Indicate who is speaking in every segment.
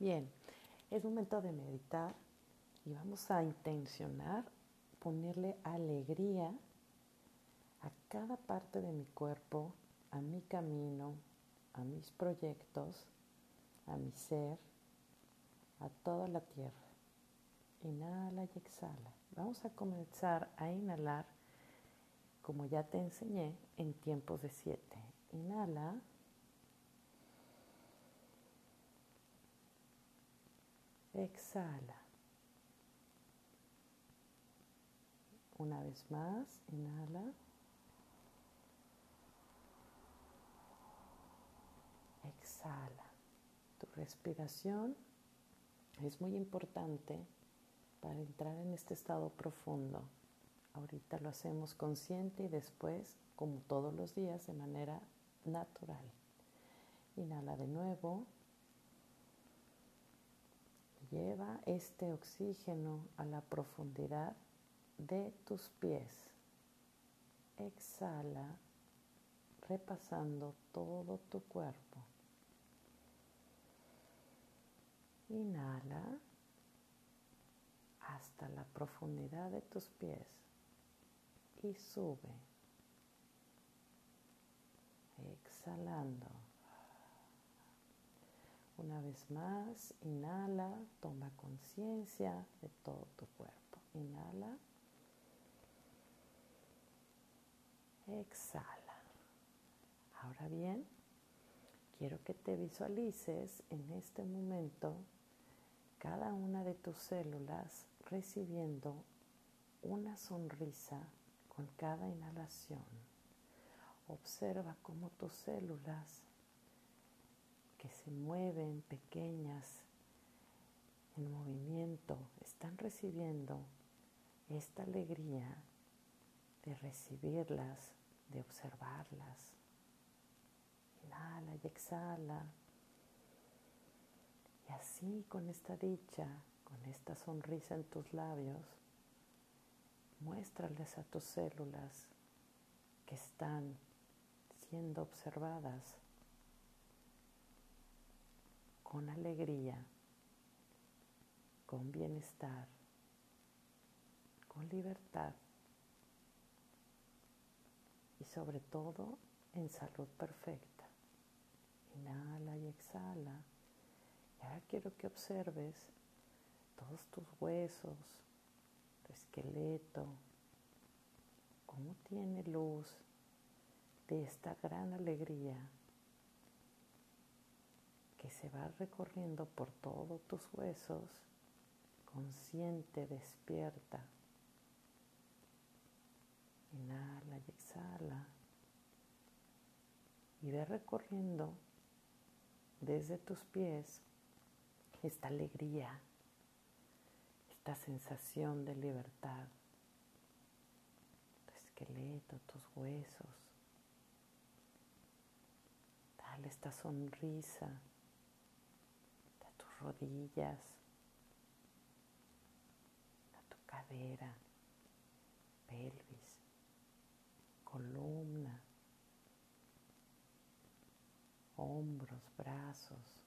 Speaker 1: Bien, es momento de meditar y vamos a intencionar ponerle alegría a cada parte de mi cuerpo, a mi camino, a mis proyectos, a mi ser, a toda la tierra. Inhala y exhala. Vamos a comenzar a inhalar como ya te enseñé en tiempos de siete. Inhala. Exhala. Una vez más, inhala. Exhala. Tu respiración es muy importante para entrar en este estado profundo. Ahorita lo hacemos consciente y después, como todos los días, de manera natural. Inhala de nuevo. Lleva este oxígeno a la profundidad de tus pies. Exhala, repasando todo tu cuerpo. Inhala hasta la profundidad de tus pies y sube. Exhalando. Una vez más, inhala, toma conciencia de todo tu cuerpo. Inhala. Exhala. Ahora bien, quiero que te visualices en este momento cada una de tus células recibiendo una sonrisa con cada inhalación. Observa cómo tus células mueven pequeñas en movimiento están recibiendo esta alegría de recibirlas, de observarlas. Inhala y exhala. Y así con esta dicha, con esta sonrisa en tus labios, muéstrales a tus células que están siendo observadas con alegría, con bienestar, con libertad y sobre todo en salud perfecta. Inhala y exhala. Y ahora quiero que observes todos tus huesos, tu esqueleto, cómo tiene luz de esta gran alegría se va recorriendo por todos tus huesos, consciente, despierta. Inhala y exhala. Y ve recorriendo desde tus pies esta alegría sensación de libertad, tu esqueleto, tus huesos. Dale esta sonrisa rodillas, a tu cadera, pelvis, columna, hombros, brazos,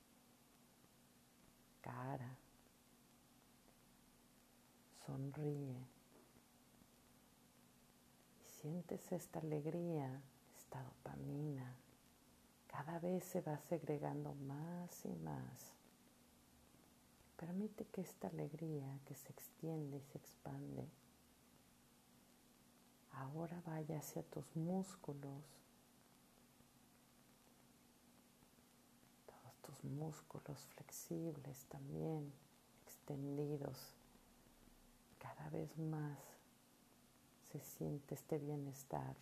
Speaker 1: cara sonríe y sientes esta alegría, esta dopamina. Cada vez se va segregando más y más. Permite que esta alegría que se extiende y se expande ahora vaya hacia tus músculos, todos tus músculos flexibles también, extendidos cada vez más se siente este bienestar.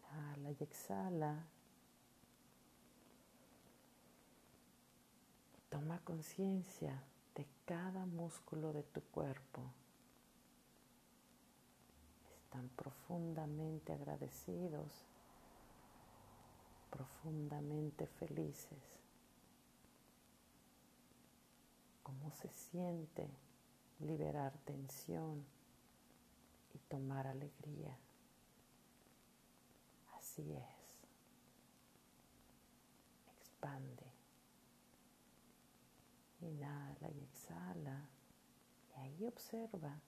Speaker 1: Inhala y exhala. Toma conciencia de cada músculo de tu cuerpo. Están profundamente agradecidos, profundamente felices. ¿Cómo se siente liberar tensión y tomar alegría? Así es. Expande, Inhala y exhala. Y ahí observa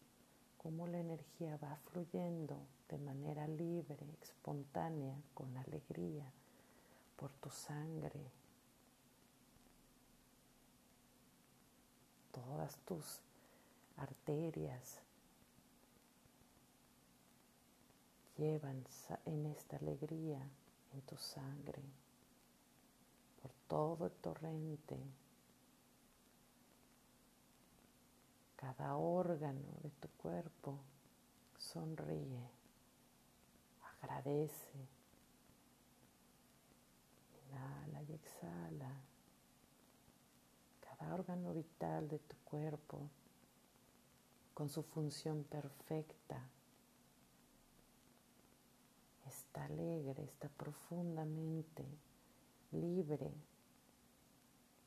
Speaker 1: cómo la energía va fluyendo de manera libre, espontánea, con alegría por tu sangre. Todas tus arterias llevan en esta alegría en tu sangre por todo el torrente Cada órgano de tu cuerpo sonríe, agradece. Inhala y exhala. Cada órgano vital de tu cuerpo con su función perfecta está alegre, está profundamente libre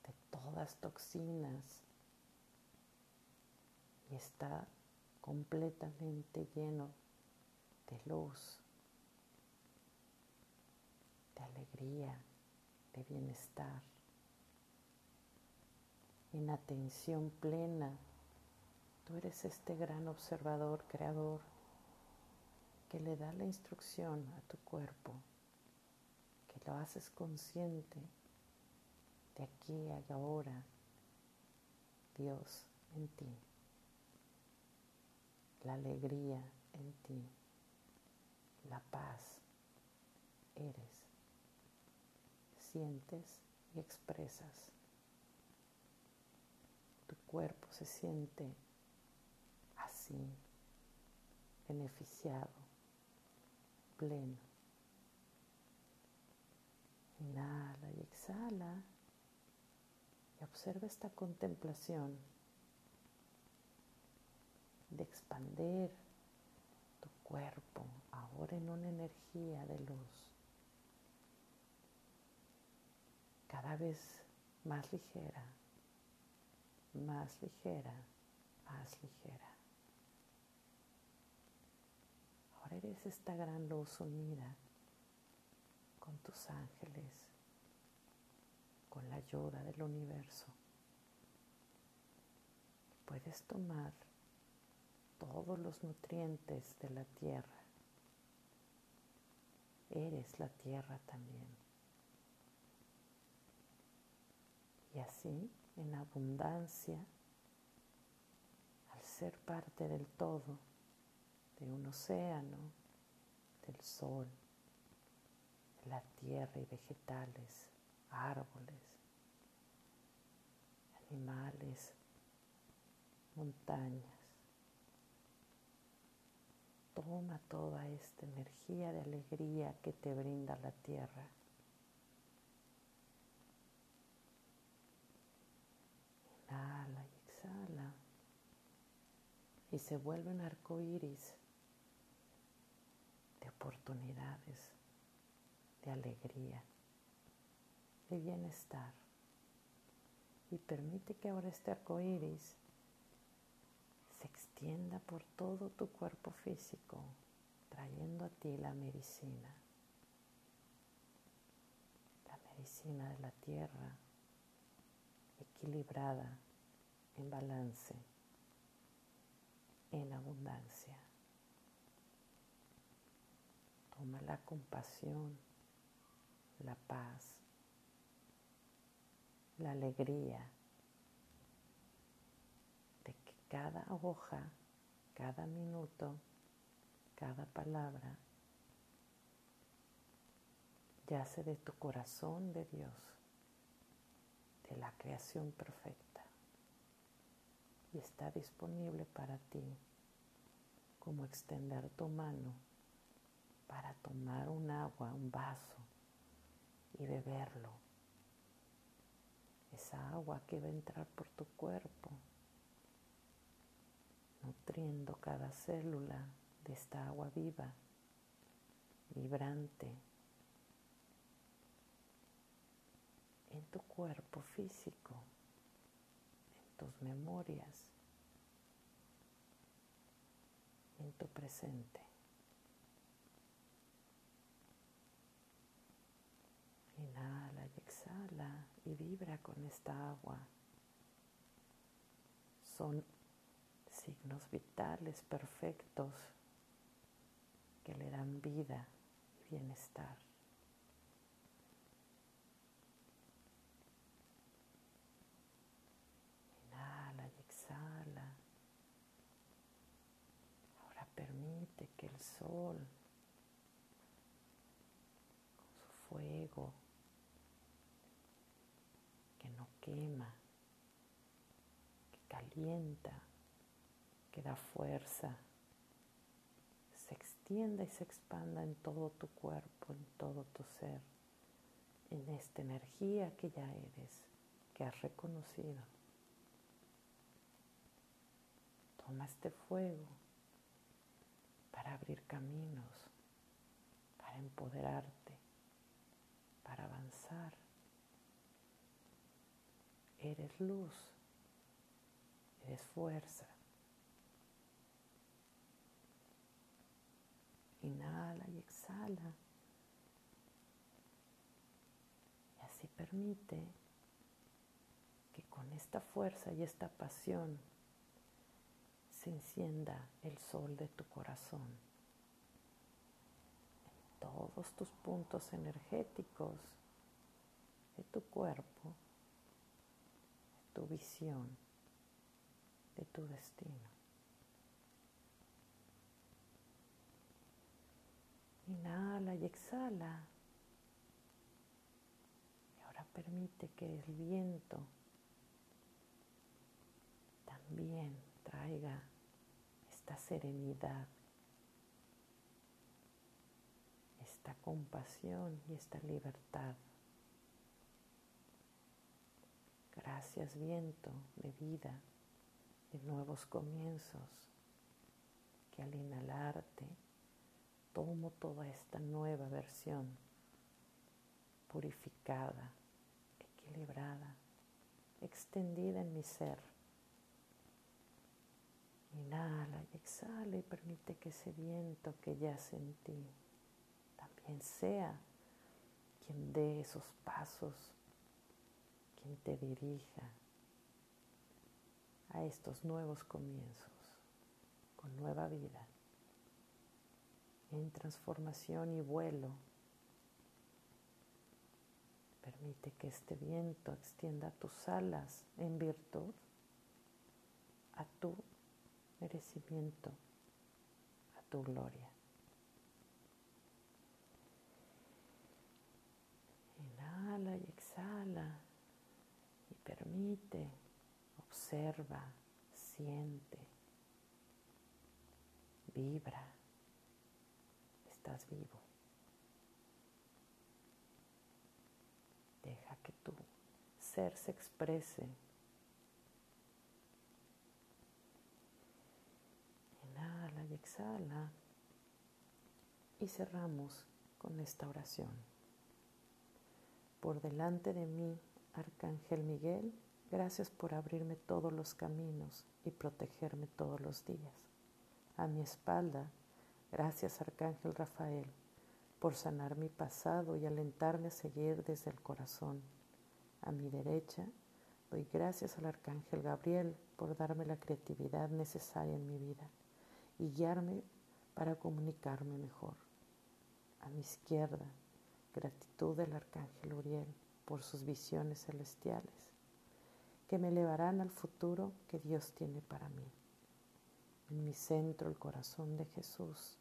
Speaker 1: de todas toxinas está completamente lleno de luz, de alegría, de bienestar, en atención plena. Tú eres este gran observador, creador, que le da la instrucción a tu cuerpo, que lo haces consciente de aquí y ahora, Dios en ti la alegría en ti, la paz eres, sientes y expresas. Tu cuerpo se siente así, beneficiado, pleno. Inhala y exhala y observa esta contemplación de expandir tu cuerpo ahora en una energía de luz cada vez más ligera, más ligera, más ligera. Ahora eres esta gran luz unida con tus ángeles, con la ayuda del universo. Puedes tomar todos los nutrientes de la tierra. Eres la tierra también. Y así, en abundancia, al ser parte del todo, de un océano, del sol, de la tierra y vegetales, árboles, animales, montañas, Toma toda esta energía de alegría que te brinda la tierra. Inhala y exhala. Y se vuelve un arco iris de oportunidades, de alegría, de bienestar. Y permite que ahora este arco iris extienda por todo tu cuerpo físico, trayendo a ti la medicina, la medicina de la tierra, equilibrada, en balance, en abundancia. Toma la compasión, la paz, la alegría cada hoja, cada minuto, cada palabra yace de tu corazón de Dios, de la creación perfecta, y está disponible para ti como extender tu mano para tomar un agua, un vaso y beberlo. Esa agua que va a entrar por tu cuerpo nutriendo cada célula de esta agua viva, vibrante, en tu cuerpo físico, en tus memorias, en tu presente. Inhala y exhala y vibra con esta agua son signos vitales perfectos que le dan vida y bienestar. Inhala y exhala. Ahora permite que el sol con su fuego que no quema, que calienta, que da fuerza, se extienda y se expanda en todo tu cuerpo, en todo tu ser, en esta energía que ya eres, que has reconocido. Toma este fuego para abrir caminos, para empoderarte, para avanzar. Eres luz, eres fuerza. Inhala y exhala. Y así permite que con esta fuerza y esta pasión se encienda el sol de tu corazón. En todos tus puntos energéticos de tu cuerpo, de tu visión, de tu destino. Inhala y exhala. Y ahora permite que el viento también traiga esta serenidad, esta compasión y esta libertad. Gracias viento de vida, de nuevos comienzos, que al inhalarte tomo toda esta nueva versión purificada, equilibrada, extendida en mi ser. Inhala y exhala y permite que ese viento que ya sentí también sea quien dé esos pasos, quien te dirija a estos nuevos comienzos con nueva vida en transformación y vuelo. Permite que este viento extienda tus alas en virtud a tu merecimiento, a tu gloria. Inhala y exhala y permite, observa, siente, vibra estás vivo. Deja que tu ser se exprese. Inhala y exhala. Y cerramos con esta oración. Por delante de mí, Arcángel Miguel, gracias por abrirme todos los caminos y protegerme todos los días. A mi espalda, Gracias, Arcángel Rafael, por sanar mi pasado y alentarme a seguir desde el corazón. A mi derecha, doy gracias al Arcángel Gabriel por darme la creatividad necesaria en mi vida y guiarme para comunicarme mejor. A mi izquierda, gratitud del Arcángel Uriel por sus visiones celestiales, que me elevarán al futuro que Dios tiene para mí. En mi centro, el corazón de Jesús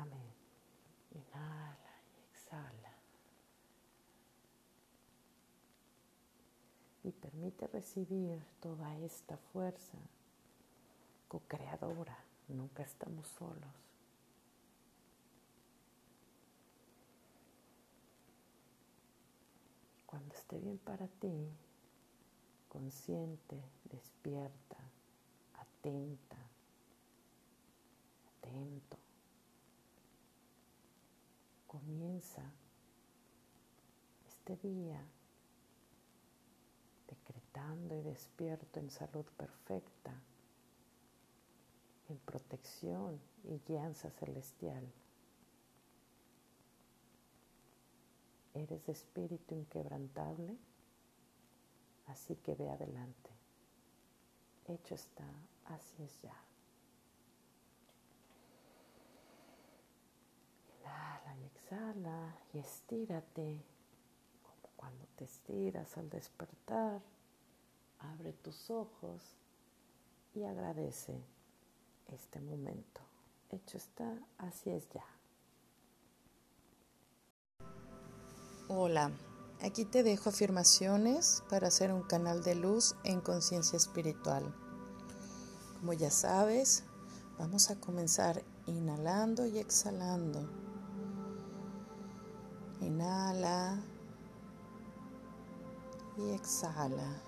Speaker 1: Amén. Inhala y exhala. Y permite recibir toda esta fuerza co-creadora. Nunca estamos solos. Cuando esté bien para ti, consciente, despierta, atenta, atento comienza este día decretando y despierto en salud perfecta, en protección y guianza celestial. ¿Eres espíritu inquebrantable? Así que ve adelante. Hecho está, así es ya. Inhala y exhala y estírate como cuando te estiras al despertar. Abre tus ojos y agradece este momento. Hecho está, así es ya.
Speaker 2: Hola, aquí te dejo afirmaciones para hacer un canal de luz en conciencia espiritual. Como ya sabes, vamos a comenzar inhalando y exhalando. Inhala y exhala.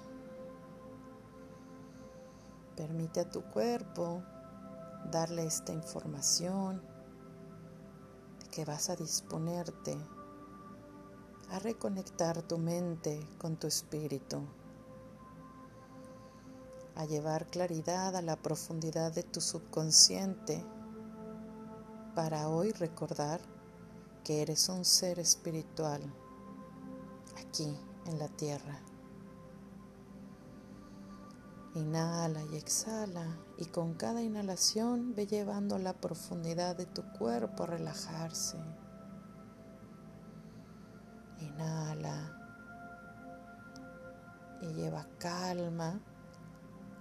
Speaker 2: Permite a tu cuerpo darle esta información de que vas a disponerte a reconectar tu mente con tu espíritu, a llevar claridad a la profundidad de tu subconsciente para hoy recordar que eres un ser espiritual aquí en la tierra. Inhala y exhala y con cada inhalación ve llevando la profundidad de tu cuerpo a relajarse. Inhala y lleva calma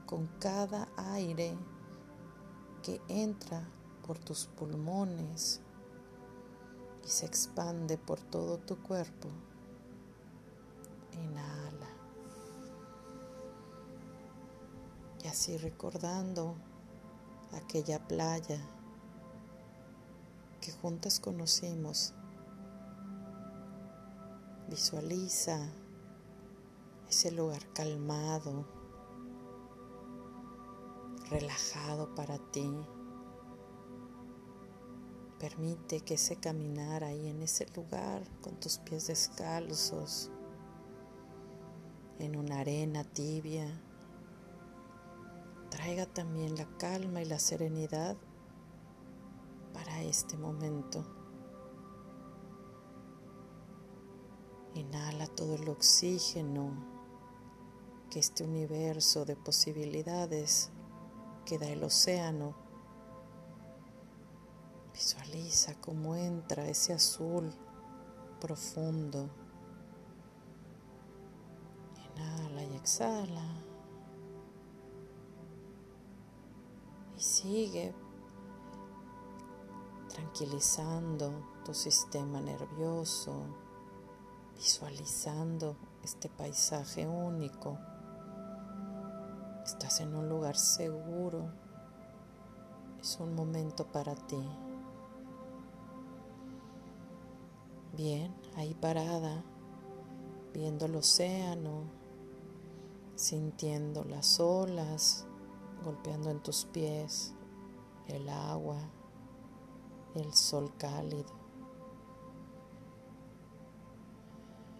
Speaker 2: con cada aire que entra por tus pulmones se expande por todo tu cuerpo. Inhala. Y así recordando aquella playa que juntas conocimos. Visualiza ese lugar calmado, relajado para ti. Permite que ese caminar ahí en ese lugar con tus pies descalzos, en una arena tibia, traiga también la calma y la serenidad para este momento. Inhala todo el oxígeno que este universo de posibilidades que da el océano. Visualiza cómo entra ese azul profundo. Inhala y exhala. Y sigue tranquilizando tu sistema nervioso, visualizando este paisaje único. Estás en un lugar seguro. Es un momento para ti. Bien, ahí parada, viendo el océano, sintiendo las olas golpeando en tus pies, el agua, el sol cálido,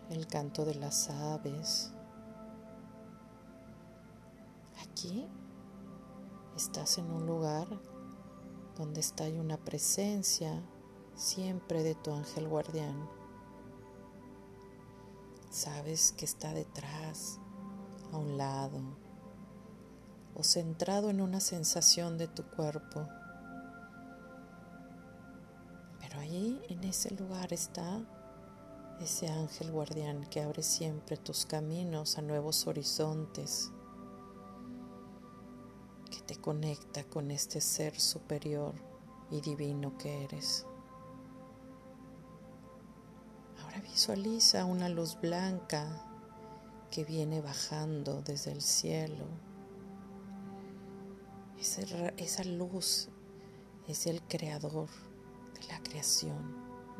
Speaker 2: el canto de las aves. Aquí estás en un lugar donde está una presencia siempre de tu ángel guardián. Sabes que está detrás, a un lado, o centrado en una sensación de tu cuerpo. Pero ahí en ese lugar está ese ángel guardián que abre siempre tus caminos a nuevos horizontes, que te conecta con este ser superior y divino que eres. Visualiza una luz blanca que viene bajando desde el cielo esa, luz es el creador de la creación,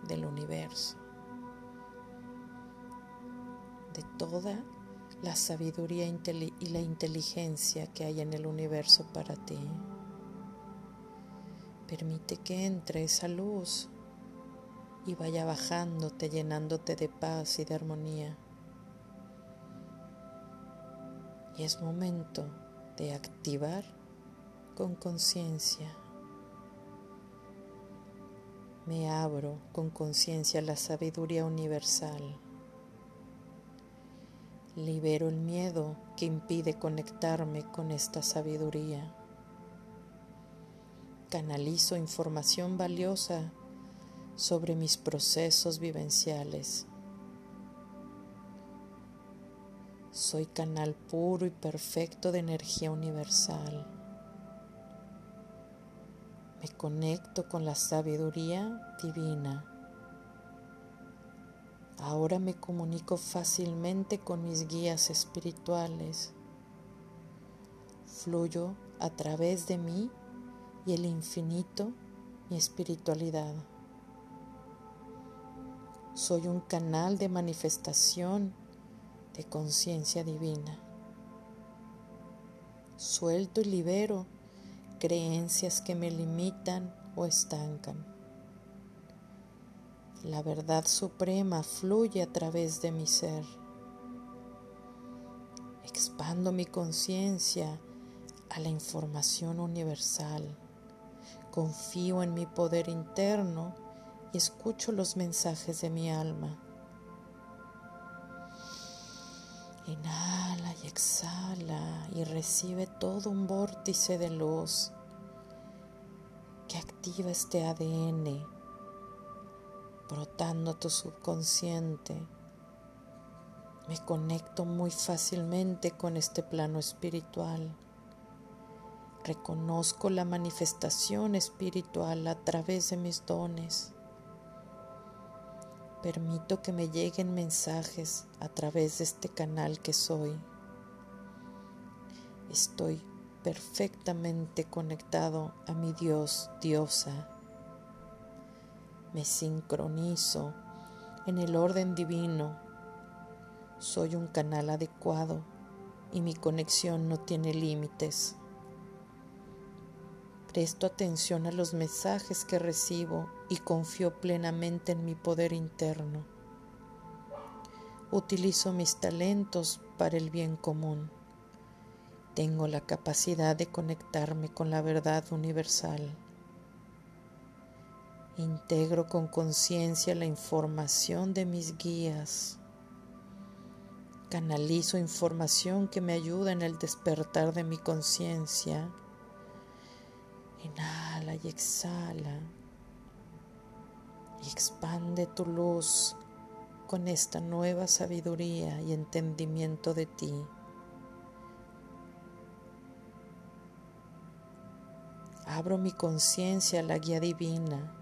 Speaker 2: del universo, de toda la sabiduría y la inteligencia que hay en el universo para ti. Permite que entre esa luz y vaya bajándote, llenándote de paz y de armonía. Y es momento de activar con conciencia. Me abro con conciencia a la sabiduría universal. Libero el miedo que impide conectarme con esta sabiduría. Canalizo información valiosa sobre mis procesos vivenciales. Soy canal puro y perfecto de energía universal. Me conecto con la sabiduría divina. Ahora me comunico fácilmente con mis guías espirituales. Fluyo a través de mí y el infinito, mi espiritualidad. Soy un canal de manifestación de conciencia divina. Suelto y libero creencias que me limitan o estancan. La verdad suprema fluye a través de mi ser. Expando mi conciencia a la información universal. Confío en mi poder interno y escucho los mensajes de mi alma. Inhala y exhala y recibe todo un vórtice de luz que activa este ADN, brotando tu subconsciente. Me conecto muy fácilmente con este plano espiritual. Reconozco la manifestación espiritual a través de mis dones. Permito que me lleguen mensajes a través de este canal que soy. Estoy perfectamente conectado a mi Dios, diosa. Me sincronizo en el orden divino. Soy un canal adecuado y mi conexión no tiene límites. Presto atención a los mensajes que recibo y confío plenamente en mi poder interno. Utilizo mis talentos para el bien común. Tengo la capacidad de conectarme con la verdad universal. Integro con conciencia la información de mis guías. Canalizo información que me ayuda en el despertar de mi conciencia Inhala y exhala. Expande tu luz con esta nueva sabiduría y entendimiento de ti. Abro mi conciencia a la guía divina.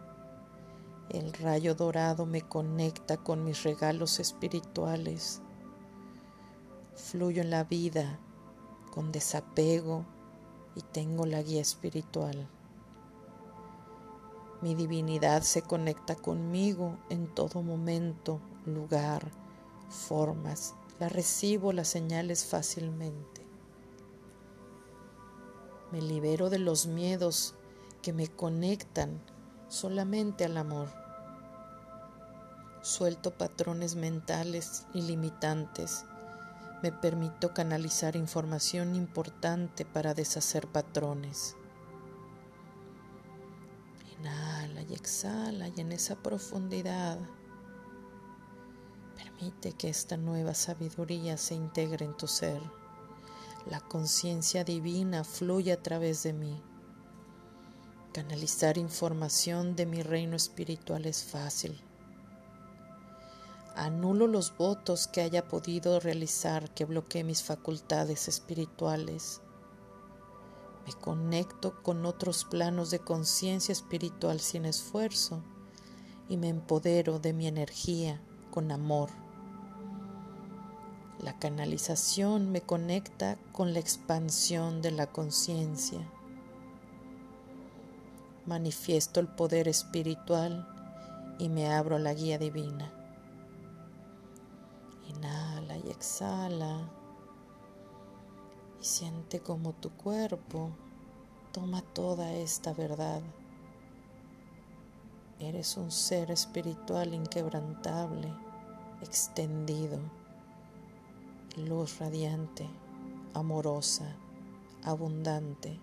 Speaker 2: El rayo dorado me conecta con mis regalos espirituales. Fluyo en la vida con desapego y tengo la guía espiritual. Mi divinidad se conecta conmigo en todo momento, lugar, formas. La recibo las señales fácilmente. Me libero de los miedos que me conectan solamente al amor. Suelto patrones mentales ilimitantes me permito canalizar información importante para deshacer patrones. Inhala y exhala y en esa profundidad permite que esta nueva sabiduría se integre en tu ser. La conciencia divina fluye a través de mí. Canalizar información de mi reino espiritual es fácil Anulo los votos que haya podido realizar que bloquee mis facultades espirituales. Me conecto con otros planos de conciencia espiritual sin esfuerzo y me empodero de mi energía con amor. La canalización me conecta con la expansión de la conciencia. Manifiesto el poder espiritual y me abro a la guía divina. Inhala y exhala. Y siente como tu cuerpo toma toda esta verdad. Eres un ser espiritual inquebrantable, extendido, luz radiante, amorosa, abundante.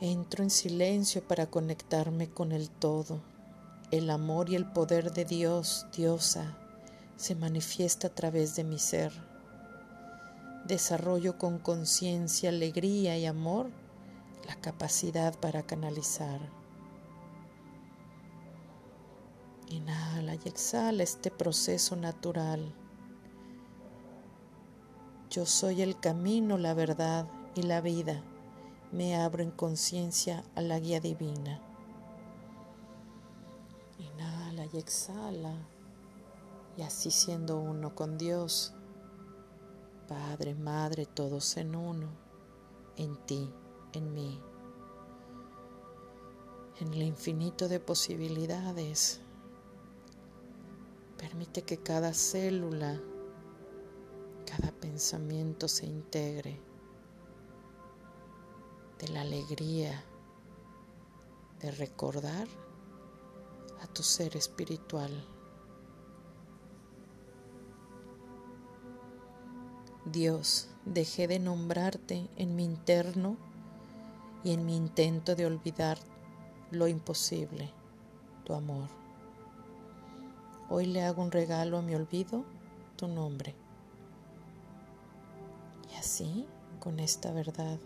Speaker 2: Entro en silencio para conectarme con el todo el amor y el poder de Dios, diosa, se manifiesta a través de mi ser. Desarrollo con conciencia, alegría y amor la capacidad para canalizar. Inhala y exhala este proceso natural. Yo soy el camino, la verdad y la vida. Me abro en conciencia a la guía divina. Inhala y exhala. Y así siendo uno con Dios, Padre, Madre, todos en uno, en ti, en mí, en el infinito de posibilidades. Permite que cada célula, cada pensamiento se integre de la alegría de recordar a tu ser espiritual. Dios, dejé de nombrarte en mi interno y en mi intento de olvidar lo imposible, tu amor. Hoy le hago un regalo a mi olvido, tu nombre. Y así, con esta verdad,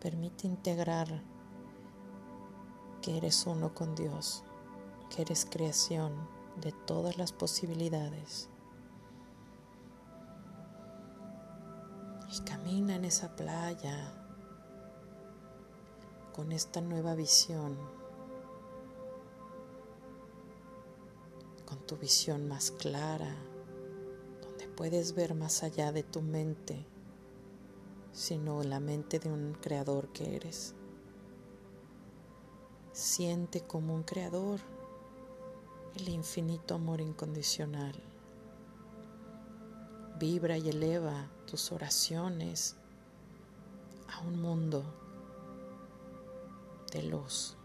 Speaker 2: permite integrar que eres uno con Dios, que eres creación de todas las posibilidades. Y camina en esa playa con esta nueva visión, con tu visión más clara, donde puedes ver más allá de tu mente, sino la mente de un creador que eres. Siente como un creador el infinito amor incondicional. Vibra y eleva tus oraciones a un mundo de luz.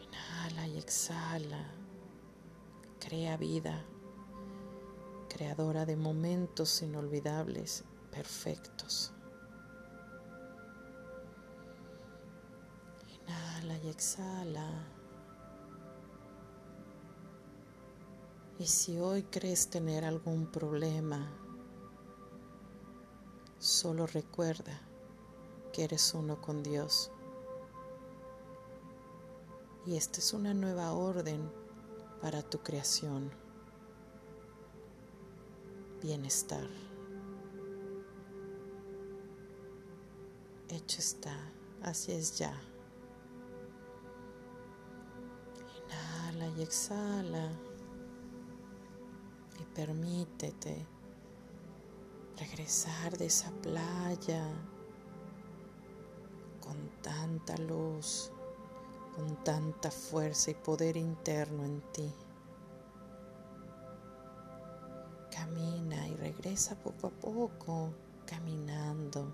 Speaker 2: Inhala y exhala. Crea vida, creadora de momentos inolvidables, perfectos. Inhala y exhala. Y si hoy crees tener algún problema, solo recuerda que eres uno con Dios. Y esta es una nueva orden para tu creación. Bienestar. Hecho está, así es ya. Inhala y exhala y permítete regresar de esa playa con tanta luz, con tanta fuerza y poder interno en ti. Camina y regresa poco a poco, caminando.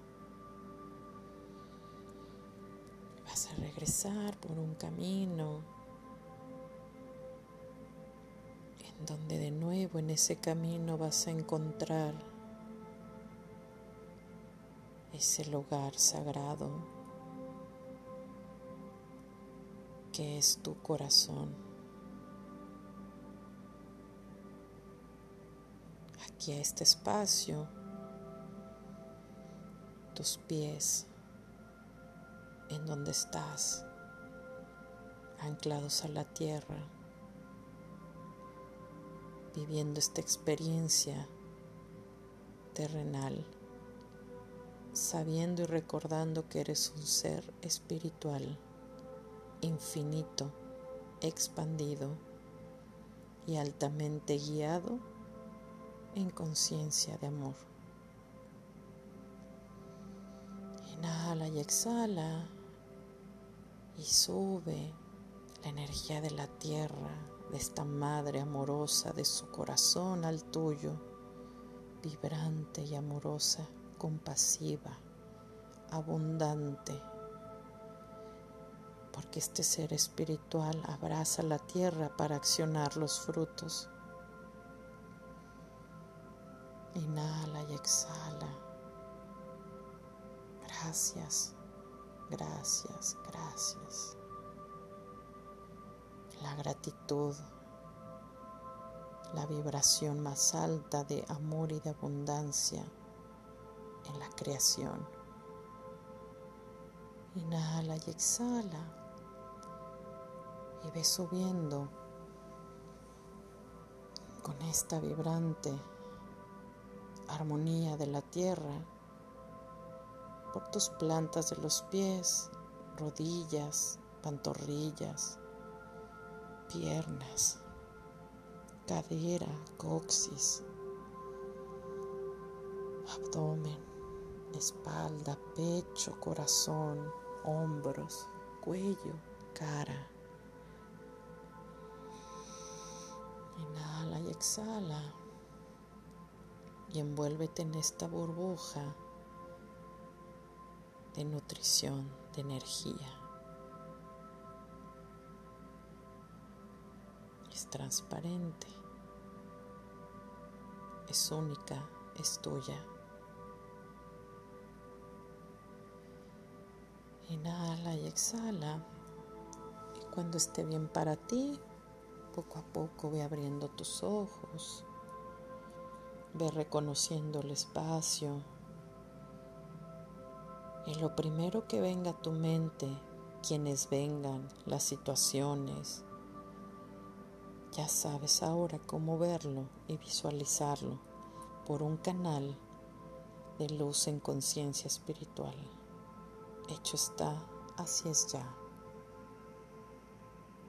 Speaker 2: Vas a regresar por un camino donde de nuevo en ese camino vas a encontrar ese lugar sagrado que es tu corazón. Aquí a este espacio, tus pies, en donde estás, anclados a la tierra, viviendo esta experiencia terrenal, sabiendo y recordando que eres un ser espiritual infinito, expandido y altamente guiado en conciencia de amor. Inhala y exhala y sube la energía de la tierra, de esta madre amorosa, de su corazón al tuyo, vibrante y amorosa, compasiva, abundante porque este ser espiritual abraza la tierra para accionar los frutos. Inhala y exhala. Gracias, gracias, gracias. La gratitud, la vibración más alta de amor y de abundancia en la creación. Inhala y exhala y ve subiendo con esta vibrante armonía de la tierra por tus plantas de los pies, rodillas, pantorrillas, piernas, cadera, coxis, abdomen, espalda, pecho, corazón, hombros, cuello, cara. Inhala y exhala y envuélvete en esta burbuja de nutrición, de energía. Transparente, es única, es tuya. Inhala y exhala. Y cuando esté bien para ti, poco a poco ve abriendo tus ojos. Ve reconociendo el espacio. Y lo primero que venga a tu mente, quienes vengan, las situaciones, ya sabes ahora cómo verlo y visualizarlo por un canal de luz en conciencia espiritual. Hecho está, así es ya.